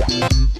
爱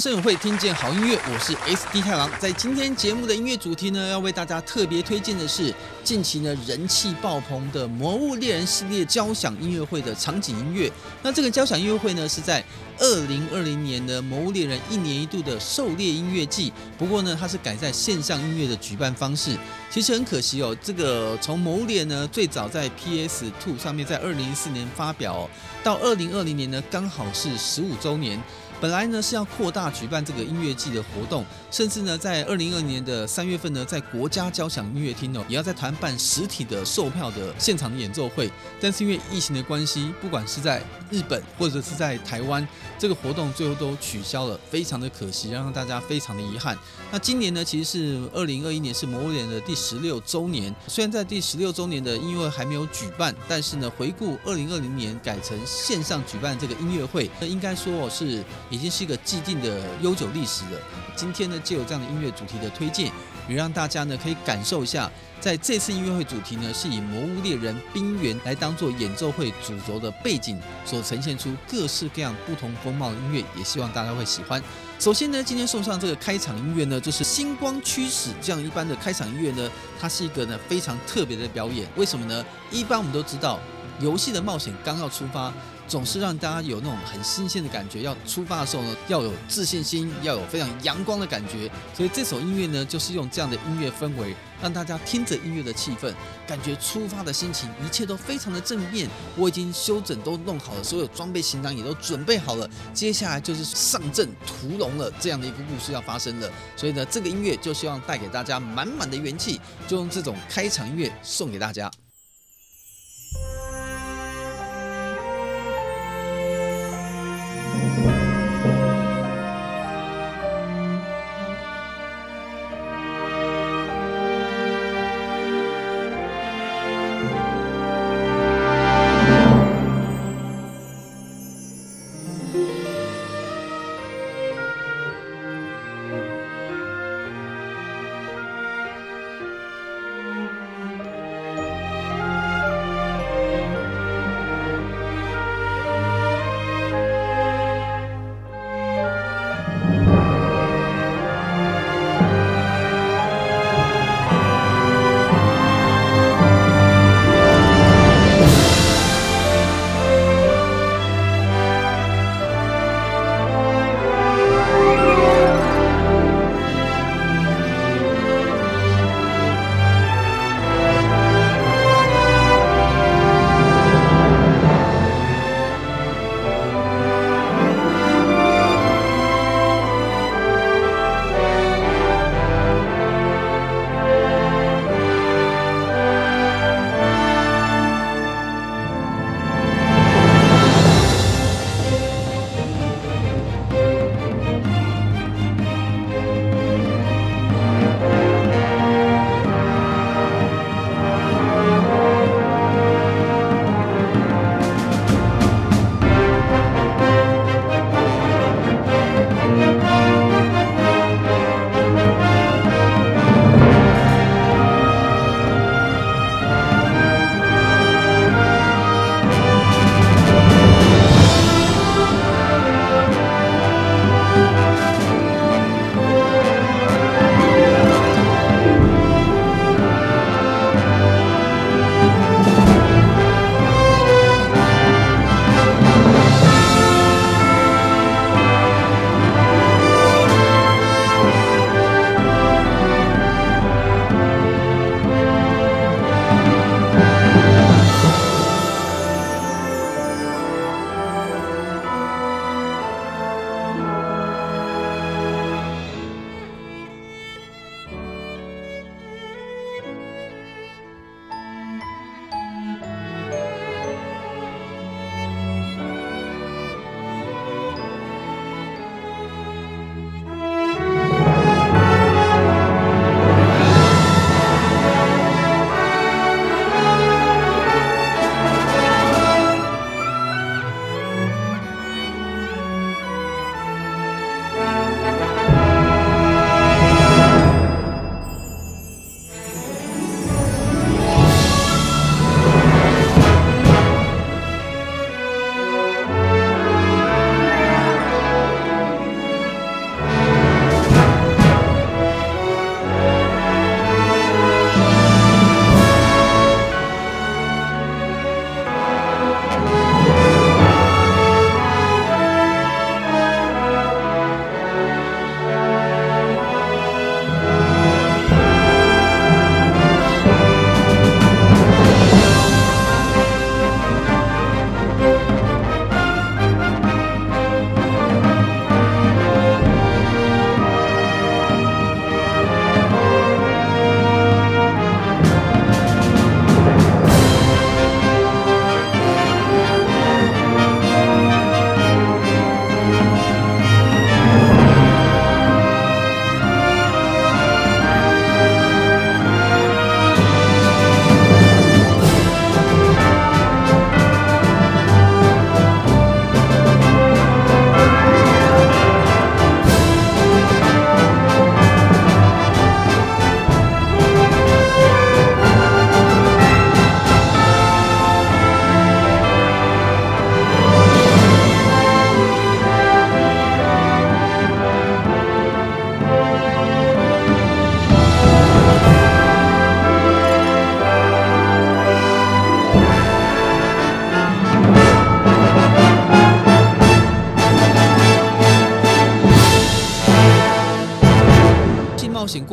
玩声友会，听见好音乐，我是 SD 太郎。在今天节目的音乐主题呢，要为大家特别推荐的是近期呢人气爆棚的《魔物猎人》系列交响音乐会的场景音乐。那这个交响音乐会呢，是在二零二零年的《魔物猎人》一年一度的狩猎音乐季。不过呢，它是改在线上音乐的举办方式。其实很可惜哦，这个从《魔物猎》呢最早在 PS Two 上面在二零一四年发表，哦，到二零二零年呢刚好是十五周年。本来呢是要扩大举办这个音乐季的活动，甚至呢在二零二二年的三月份呢，在国家交响音乐厅呢，也要在台湾办实体的售票的现场演奏会。但是因为疫情的关系，不管是在日本或者是在台湾，这个活动最后都取消了，非常的可惜，让大家非常的遗憾。那今年呢，其实是二零二一年是魔物猎人的第十六周年，虽然在第十六周年的音乐会还没有举办，但是呢，回顾二零二零年改成线上举办这个音乐会，那应该说是。已经是一个既定的悠久历史了。今天呢，就有这样的音乐主题的推荐，也让大家呢可以感受一下，在这次音乐会主题呢是以《魔物猎人冰原》来当做演奏会主轴的背景，所呈现出各式各样不同风貌的音乐，也希望大家会喜欢。首先呢，今天送上这个开场音乐呢，就是《星光驱使》这样一般的开场音乐呢，它是一个呢非常特别的表演。为什么呢？一般我们都知道，游戏的冒险刚要出发。总是让大家有那种很新鲜的感觉。要出发的时候呢，要有自信心，要有非常阳光的感觉。所以这首音乐呢，就是用这样的音乐氛围，让大家听着音乐的气氛，感觉出发的心情，一切都非常的正面。我已经修整都弄好了，所有装备行囊也都准备好了，接下来就是上阵屠龙了，这样的一个故事要发生了。所以呢，这个音乐就希望带给大家满满的元气，就用这种开场音乐送给大家。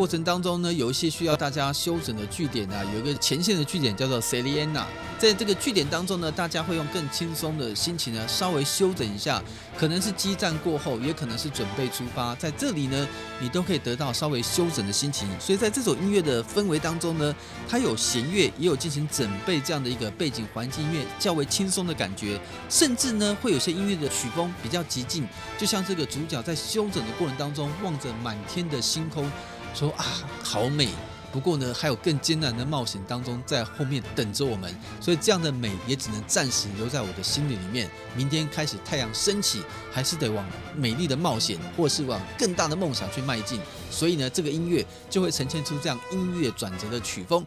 过程当中呢，有一些需要大家休整的据点啊，有一个前线的据点叫做 Seliena，在这个据点当中呢，大家会用更轻松的心情呢，稍微休整一下，可能是激战过后，也可能是准备出发，在这里呢，你都可以得到稍微休整的心情。所以在这首音乐的氛围当中呢，它有弦乐，也有进行整备这样的一个背景环境音乐，较为轻松的感觉，甚至呢，会有些音乐的曲风比较激进，就像这个主角在休整的过程当中，望着满天的星空，说啊，好美。不过呢，还有更艰难的冒险当中在后面等着我们，所以这样的美也只能暂时留在我的心里里面。明天开始太阳升起，还是得往美丽的冒险，或是往更大的梦想去迈进。所以呢，这个音乐就会呈现出这样音乐转折的曲风。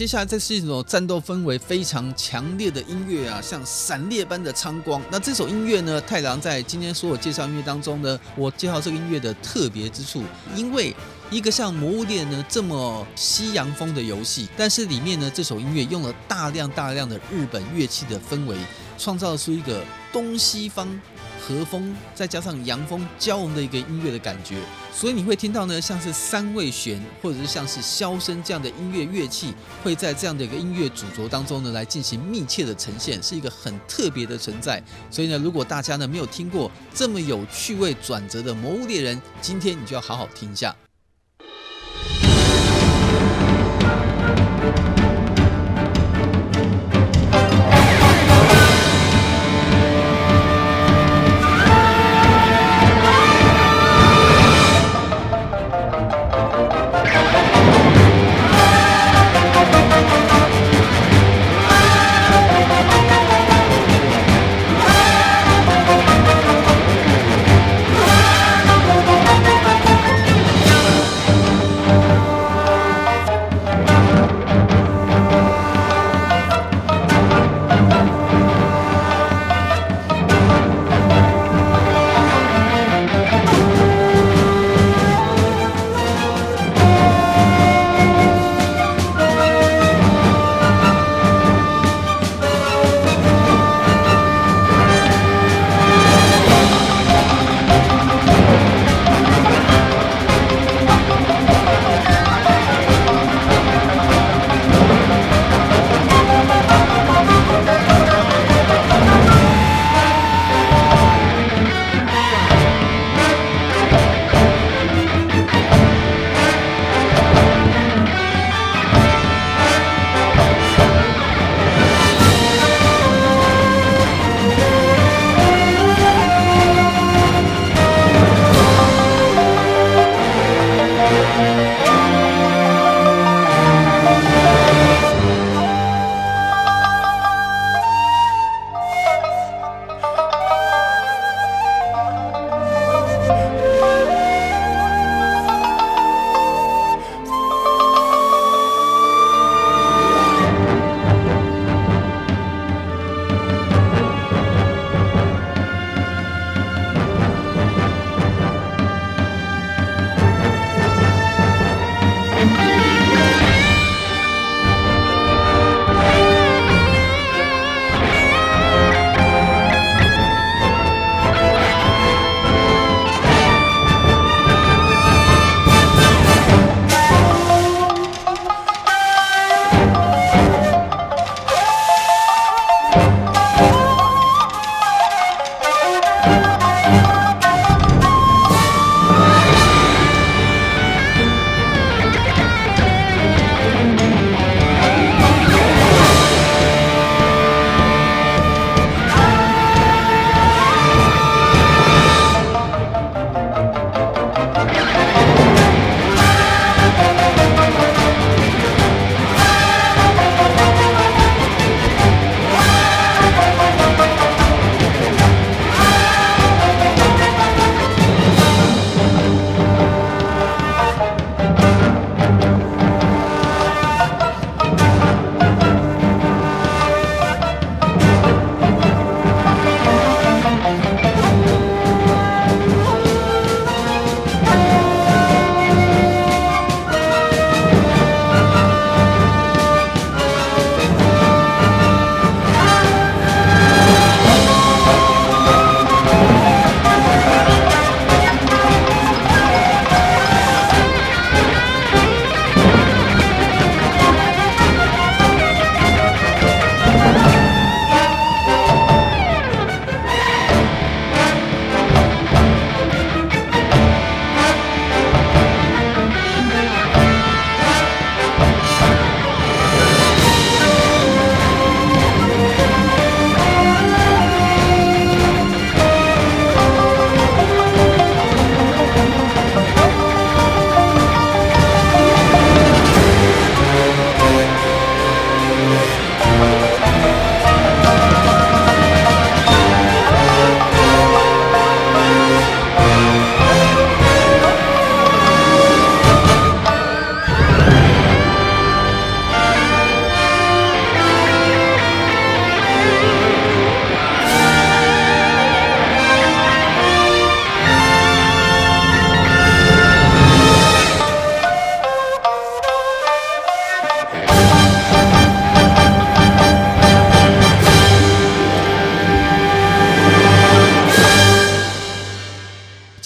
接下来这是一种战斗氛围非常强烈的音乐啊，像闪电般的苍光。那这首音乐呢，太郎在今天所有介绍音乐当中呢，我介绍这个音乐的特别之处，因为一个像《魔物猎人》呢这么西洋风的游戏，但是里面呢这首音乐用了大量大量的日本乐器的氛围，创造出一个东西方。和风再加上洋风交融的一个音乐的感觉，所以你会听到呢，像是三味弦或者是像是箫声这样的音乐乐器，会在这样的一个音乐主轴当中呢来进行密切的呈现，是一个很特别的存在。所以呢，如果大家呢没有听过这么有趣味转折的《魔物猎人》，今天你就要好好听一下。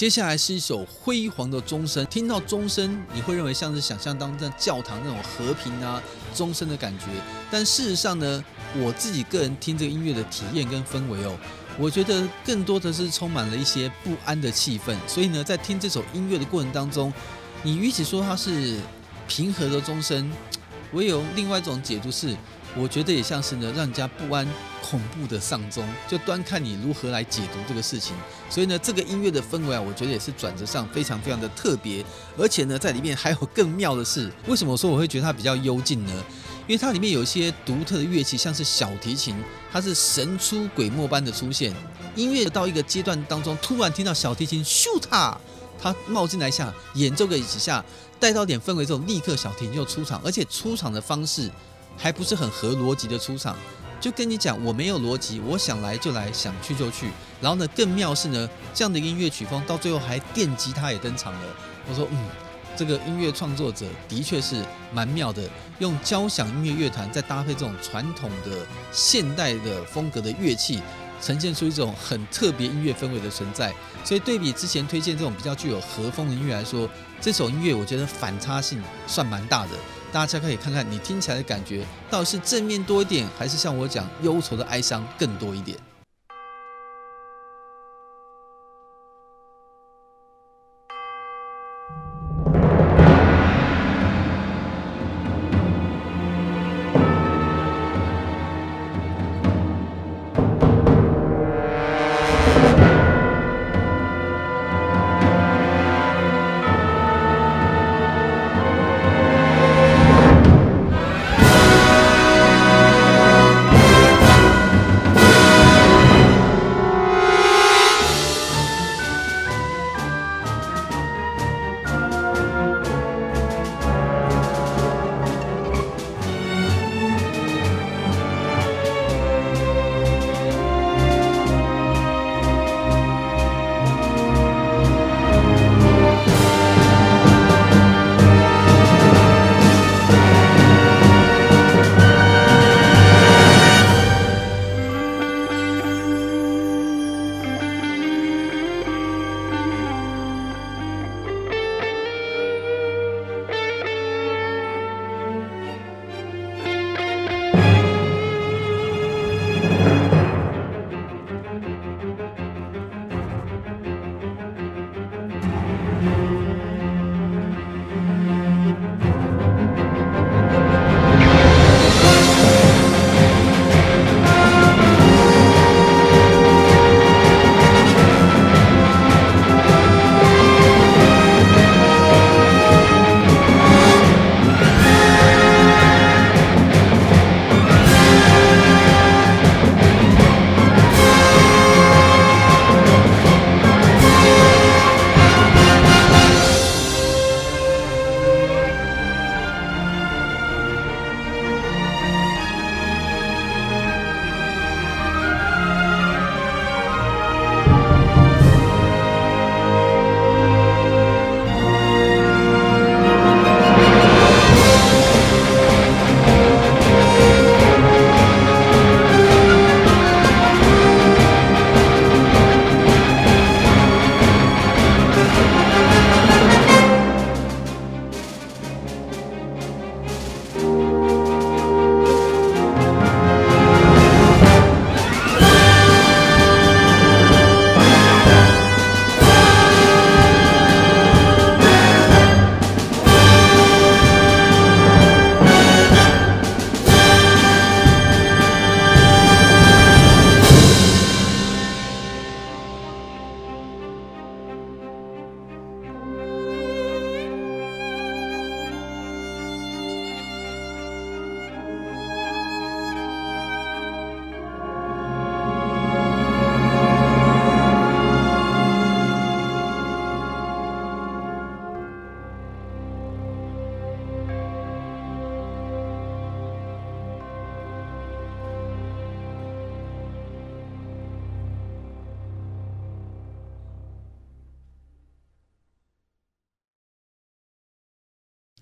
接下来是一首辉煌的钟声，听到钟声，你会认为像是想象当中教堂那种和平啊钟声的感觉。但事实上呢，我自己个人听这个音乐的体验跟氛围哦，我觉得更多的是充满了一些不安的气氛。所以呢，在听这首音乐的过程当中，你与其说它是平和的钟声，我也有另外一种解读是。我觉得也像是呢，让人家不安、恐怖的丧钟，就端看你如何来解读这个事情。所以呢，这个音乐的氛围啊，我觉得也是转折上非常非常的特别。而且呢，在里面还有更妙的是，为什么说我会觉得它比较幽静呢？因为它里面有一些独特的乐器，像是小提琴，它是神出鬼没般的出现。音乐到一个阶段当中，突然听到小提琴咻它，它冒进来一下，演奏个几下，带到点氛围之后，立刻小提琴就出场，而且出场的方式。还不是很合逻辑的出场，就跟你讲，我没有逻辑，我想来就来，想去就去。然后呢，更妙是呢，这样的音乐曲风到最后还电吉他也登场了。我说，嗯，这个音乐创作者的确是蛮妙的，用交响音乐乐团再搭配这种传统的现代的风格的乐器，呈现出一种很特别音乐氛围的存在。所以对比之前推荐这种比较具有和风的音乐来说，这首音乐我觉得反差性算蛮大的。大家可以看看你听起来的感觉，到底是正面多一点，还是像我讲忧愁的哀伤更多一点？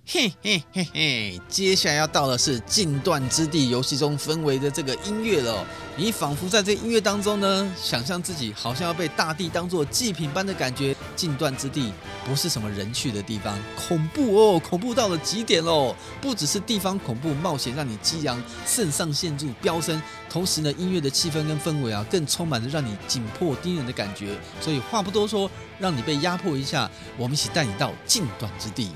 嘿嘿嘿嘿，接下来要到的是禁断之地游戏中氛围的这个音乐了。你仿佛在这音乐当中呢，想象自己好像要被大地当做祭品般的感觉，禁断之地不是什么人去的地方，恐怖哦，恐怖到了极点喽！不只是地方恐怖，冒险让你激昂，肾上腺素飙升，同时呢，音乐的气氛跟氛围啊，更充满着让你紧迫盯人的感觉。所以话不多说，让你被压迫一下，我们一起带你到禁断之地。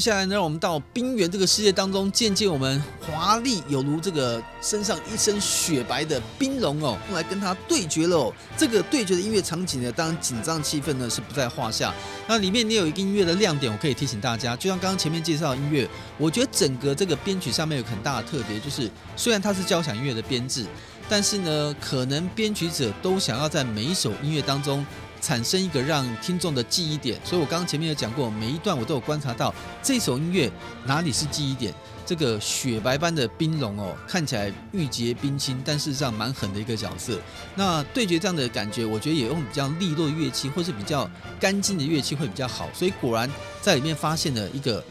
接下来呢，让我们到冰原这个世界当中，见见我们华丽有如这个身上一身雪白的冰龙哦，用来跟他对决喽、这个对决的音乐场景呢，当然紧张气氛呢是不在话下。那里面你有一个音乐的亮点，我可以提醒大家，就像刚刚前面介绍的音乐，我觉得整个这个编曲上面有很大的特别，就是虽然它是交响音乐的编制，但是呢，可能编曲者都想要在每一首音乐当中。产生一个让听众的记忆点，所以我刚刚前面有讲过，每一段我都有观察到这首音乐哪里是记忆点。这个雪白般的冰龙哦，看起来玉洁冰清，但事实上蛮狠的一个角色。那对决这样的感觉，我觉得也用比较利落的乐器，或是比较干净的乐器会比较好。所以果然在里面发现了一个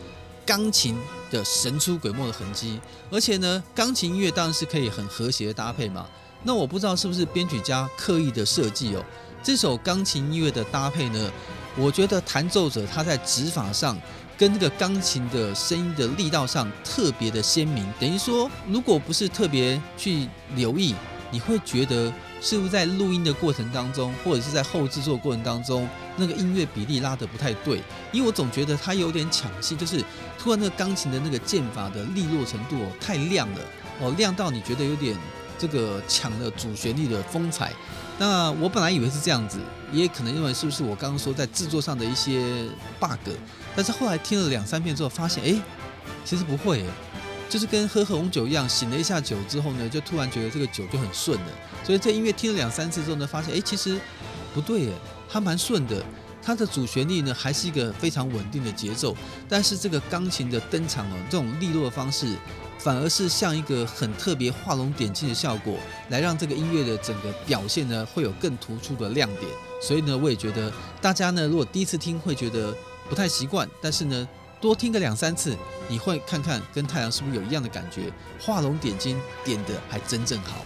钢琴的神出鬼没的痕迹，而且呢，钢琴音乐当然是可以很和谐的搭配嘛。那我不知道是不是编曲家刻意的设计哦。这首钢琴音乐的搭配呢，我觉得弹奏者他在指法上跟这个钢琴的声音的力道上特别的鲜明。等于说，如果不是特别去留意，你会觉得是不是在录音的过程当中，或者是在后制作过程当中，那个音乐比例拉得不太对？因为我总觉得它有点抢戏，就是突然那个钢琴的那个键法的利落程度哦太亮了哦，亮到你觉得有点这个抢了主旋律的风采。那我本来以为是这样子，也可能认为是不是我刚刚说在制作上的一些 bug，但是后来听了两三遍之后，发现哎，其实不会，就是跟喝红酒一样，醒了一下酒之后呢，就突然觉得这个酒就很顺了。所以这音乐听了两三次之后呢，发现哎，其实不对耶，它蛮顺的。它的主旋律呢，还是一个非常稳定的节奏，但是这个钢琴的登场哦，这种利落的方式，反而是像一个很特别画龙点睛的效果，来让这个音乐的整个表现呢，会有更突出的亮点。所以呢，我也觉得大家呢，如果第一次听会觉得不太习惯，但是呢，多听个两三次，你会看看跟太阳是不是有一样的感觉，画龙点睛，点的还真正好。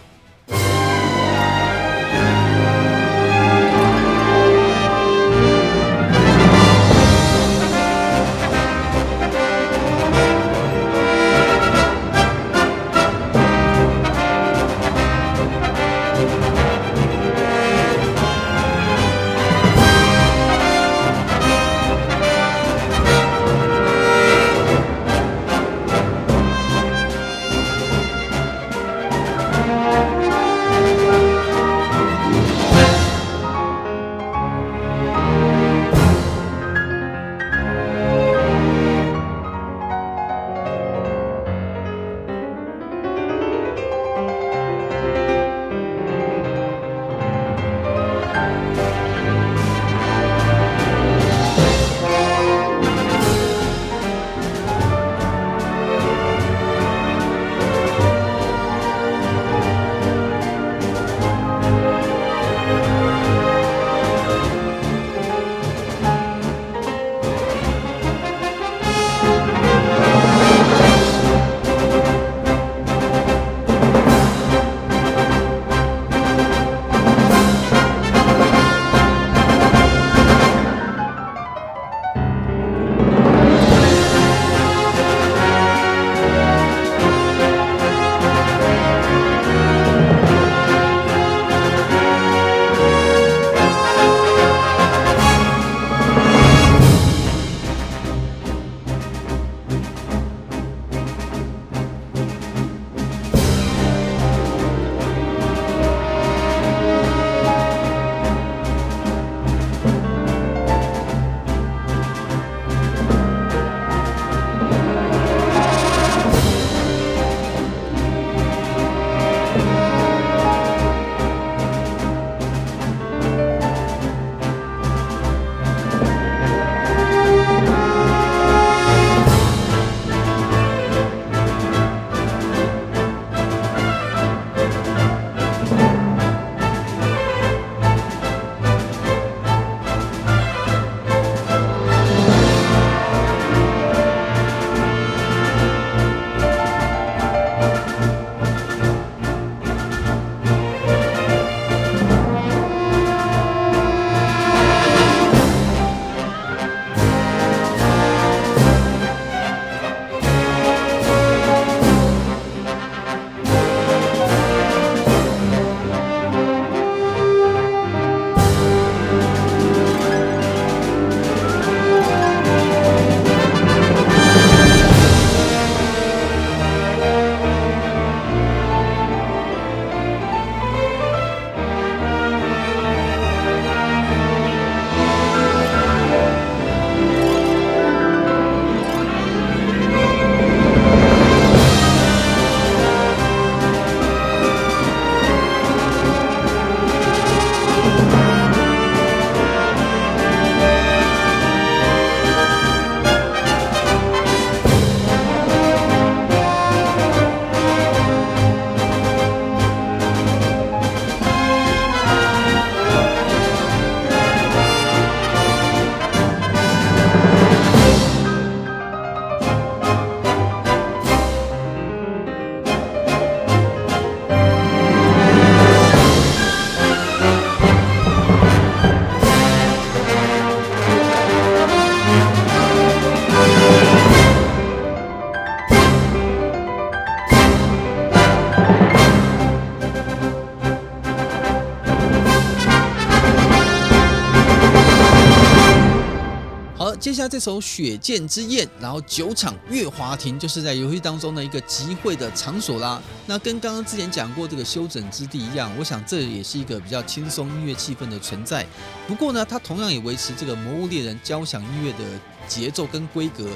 那这首《雪剑之宴》，然后酒场月华亭就是在游戏当中的一个集会的场所啦。那跟刚刚之前讲过这个休整之地一样，我想这也是一个比较轻松音乐气氛的存在。不过呢，它同样也维持这个《魔物猎人》交响音乐的节奏跟规格。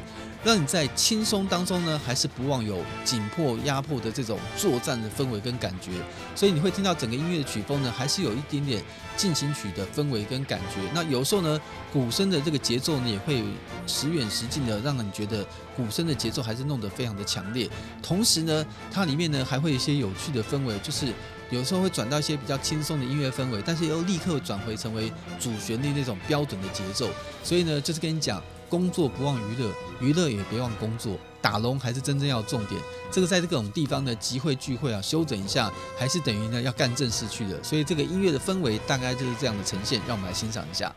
让你在轻松当中呢，还是不忘有紧迫压迫的这种作战的氛围跟感觉，所以你会听到整个音乐的曲风呢，还是有一点点进行曲的氛围跟感觉。那有时候呢，鼓声的这个节奏呢，也会时远时近的，让你觉得鼓声的节奏还是弄得非常的强烈。同时呢，它里面呢还会有一些有趣的氛围，就是有时候会转到一些比较轻松的音乐氛围，但是又立刻转回成为主旋律那种标准的节奏。所以呢，就是跟你讲。工作不忘娱乐，娱乐也别忘工作。打龙还是真正要重点。这个在这种地方的集会聚会啊，休整一下，还是等于呢要干正事去的。所以这个音乐的氛围大概就是这样的呈现。让我们来欣赏一下。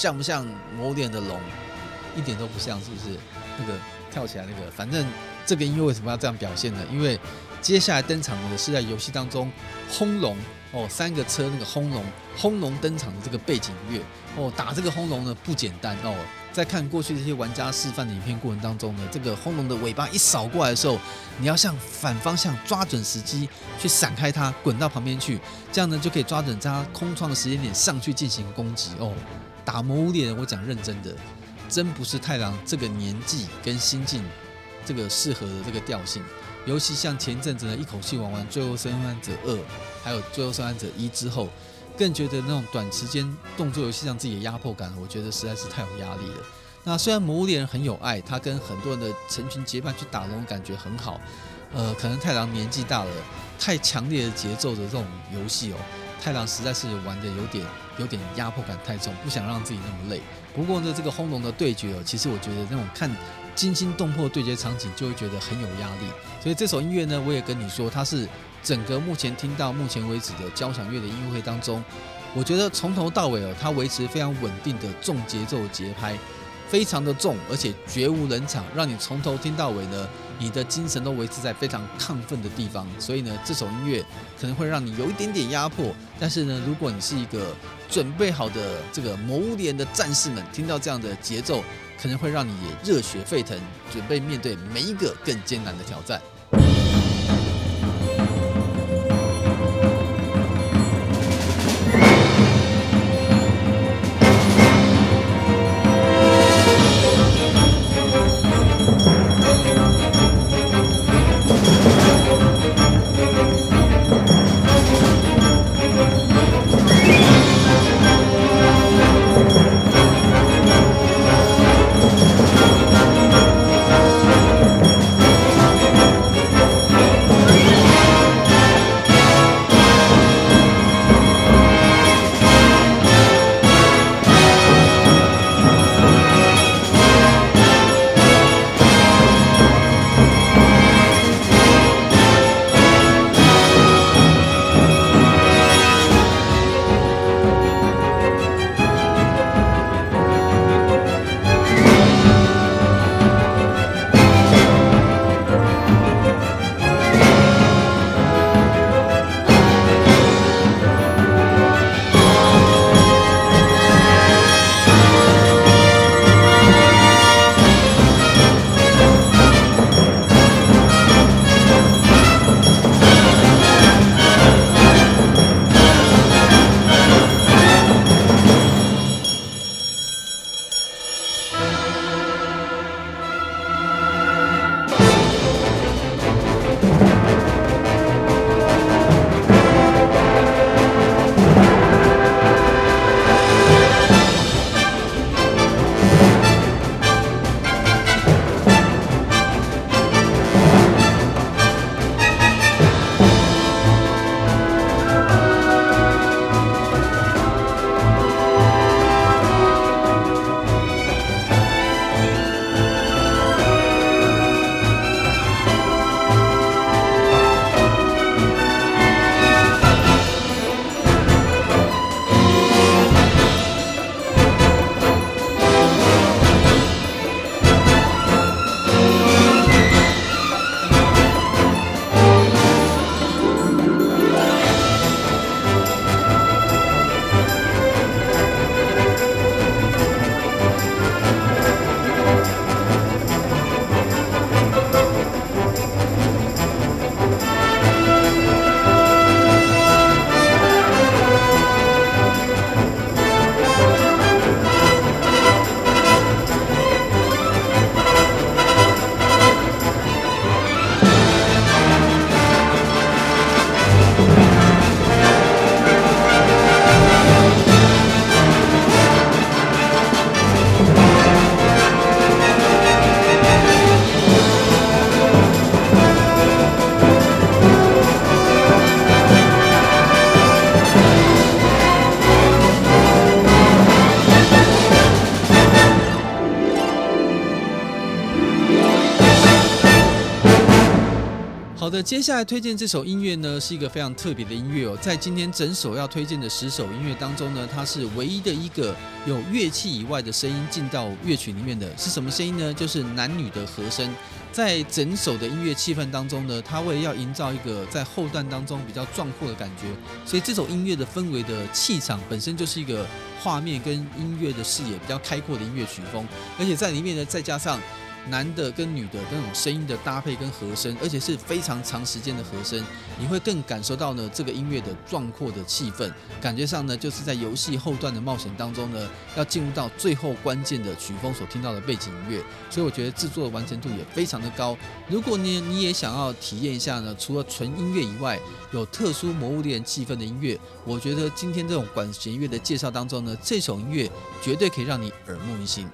像不像某点的龙？一点都不像，是不是？那个跳起来那个，反正这个音乐为什么要这样表现呢？因为接下来登场的是在游戏当中轰龙哦，三个车那个轰龙轰龙登场的这个背景音乐哦，打这个轰龙呢不简单哦。在看过去这些玩家示范的影片过程当中呢，这个轰龙的尾巴一扫过来的时候，你要向反方向抓准时机去闪开它，滚到旁边去，这样呢就可以抓准在它空窗的时间点上去进行攻击哦。打魔物猎人，我讲认真的，真不是太郎这个年纪跟心境这个适合的这个调性。尤其像前阵子呢，一口气玩完《最后生还者二》还有《最后生还者一》之后。更觉得那种短时间动作游戏让自己的压迫感，我觉得实在是太有压力了。那虽然魔物猎人很有爱，他跟很多人的成群结伴去打龙，感觉很好。呃，可能太郎年纪大了，太强烈的节奏的这种游戏哦，太郎实在是玩的有点有点压迫感太重，不想让自己那么累。不过呢，这个轰隆的对决哦，其实我觉得那种看惊心动魄对决场景就会觉得很有压力。所以这首音乐呢，我也跟你说，它是。整个目前听到目前为止的交响乐的音乐会当中，我觉得从头到尾哦，它维持非常稳定的重节奏节拍，非常的重，而且绝无冷场，让你从头听到尾呢，你的精神都维持在非常亢奋的地方。所以呢，这首音乐可能会让你有一点点压迫，但是呢，如果你是一个准备好的这个魔物猎人的战士们，听到这样的节奏，可能会让你也热血沸腾，准备面对每一个更艰难的挑战。接下来推荐这首音乐呢，是一个非常特别的音乐哦。在今天整首要推荐的十首音乐当中呢，它是唯一的一个有乐器以外的声音进到乐曲里面的，是什么声音呢？就是男女的和声。在整首的音乐气氛当中呢，它为了要营造一个在后段当中比较壮阔的感觉，所以这首音乐的氛围的气场本身就是一个画面跟音乐的视野比较开阔的音乐曲风，而且在里面呢，再加上。男的跟女的那种声音的搭配跟和声，而且是非常长时间的和声，你会更感受到呢这个音乐的壮阔的气氛，感觉上呢就是在游戏后段的冒险当中呢，要进入到最后关键的曲风所听到的背景音乐，所以我觉得制作的完成度也非常的高。如果你你也想要体验一下呢，除了纯音乐以外，有特殊魔物猎人气氛的音乐，我觉得今天这种管弦乐的介绍当中呢，这首音乐绝对可以让你耳目一新。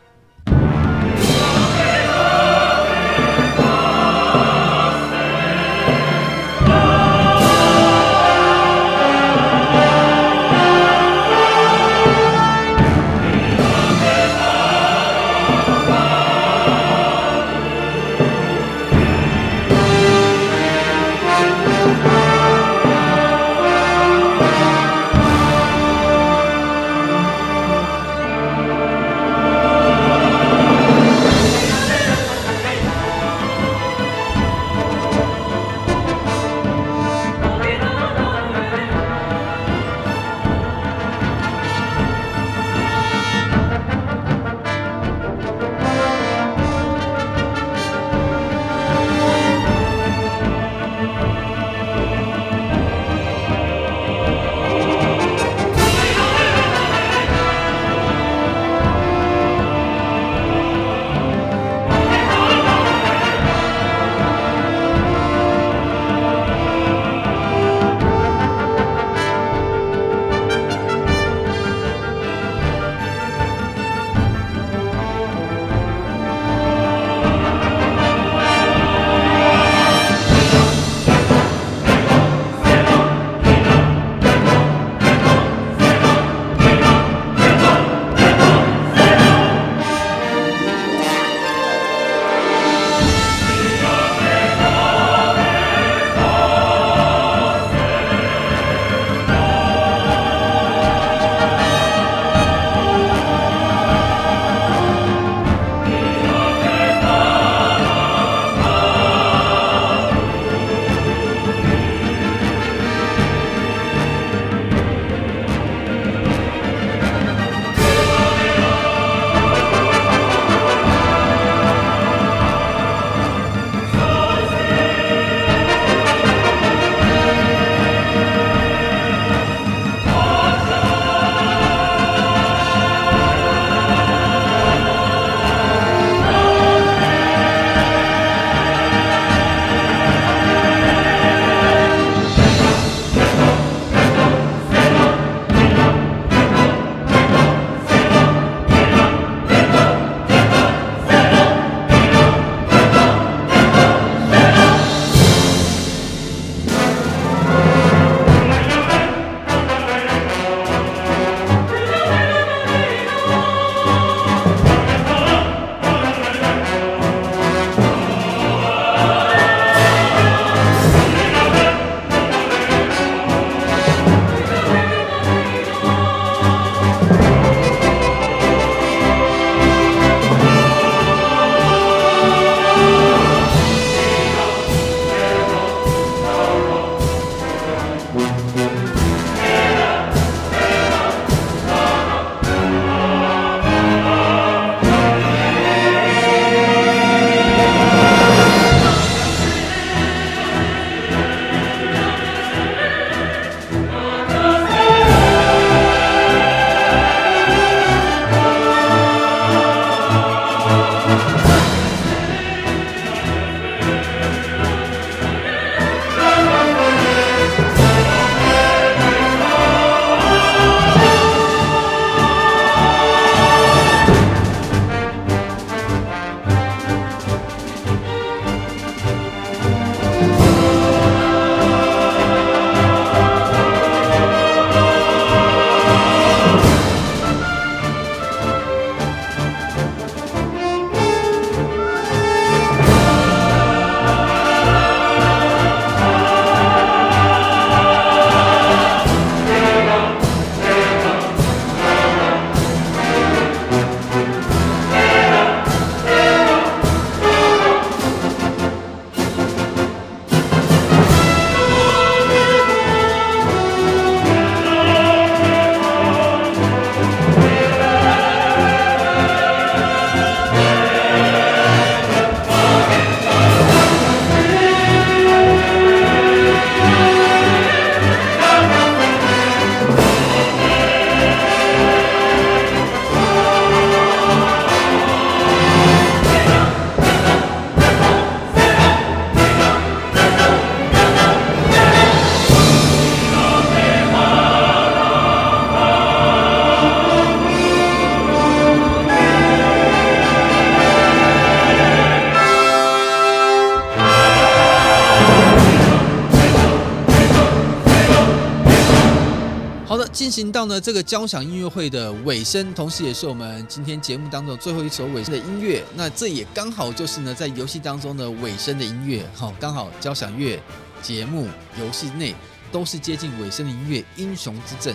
进行到呢这个交响音乐会的尾声，同时也是我们今天节目当中最后一首尾声的音乐。那这也刚好就是呢在游戏当中的尾声的音乐，好，刚好交响乐节目游戏内都是接近尾声的音乐，《英雄之证》，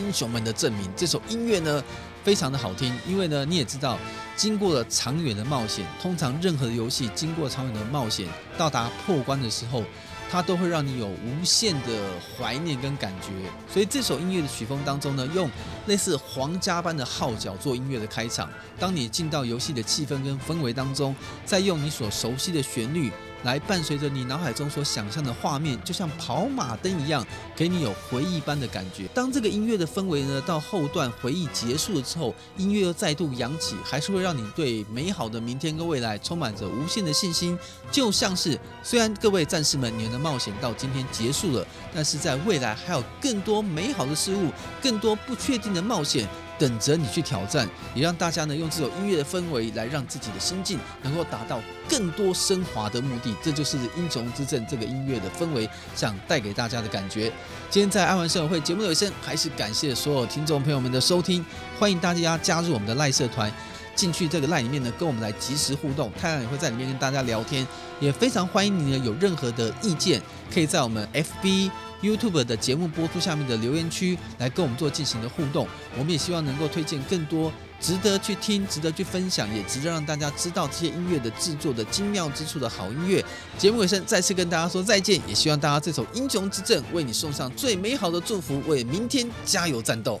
英雄们的证明。这首音乐呢非常的好听，因为呢你也知道，经过了长远的冒险，通常任何的游戏经过长远的冒险，到达破关的时候。它都会让你有无限的怀念跟感觉，所以这首音乐的曲风当中呢，用类似皇家般的号角做音乐的开场。当你进到游戏的气氛跟氛围当中，再用你所熟悉的旋律。来伴随着你脑海中所想象的画面，就像跑马灯一样，给你有回忆般的感觉。当这个音乐的氛围呢，到后段回忆结束了之后，音乐又再度扬起，还是会让你对美好的明天跟未来充满着无限的信心。就像是，虽然各位战士们，你们的冒险到今天结束了，但是在未来还有更多美好的事物，更多不确定的冒险。等着你去挑战，也让大家呢用这首音乐的氛围来让自己的心境能够达到更多升华的目的。这就是《英雄之证》这个音乐的氛围想带给大家的感觉。今天在爱玩社友会节目的尾声，还是感谢所有听众朋友们的收听，欢迎大家加入我们的赖社团，进去这个赖里面呢跟我们来即时互动，太阳也会在里面跟大家聊天，也非常欢迎你呢有任何的意见，可以在我们 FB。YouTube 的节目播出下面的留言区来跟我们做进行的互动，我们也希望能够推荐更多值得去听、值得去分享，也值得让大家知道这些音乐的制作的精妙之处的好音乐。节目尾声再次跟大家说再见，也希望大家这首《英雄之证》为你送上最美好的祝福，为明天加油战斗。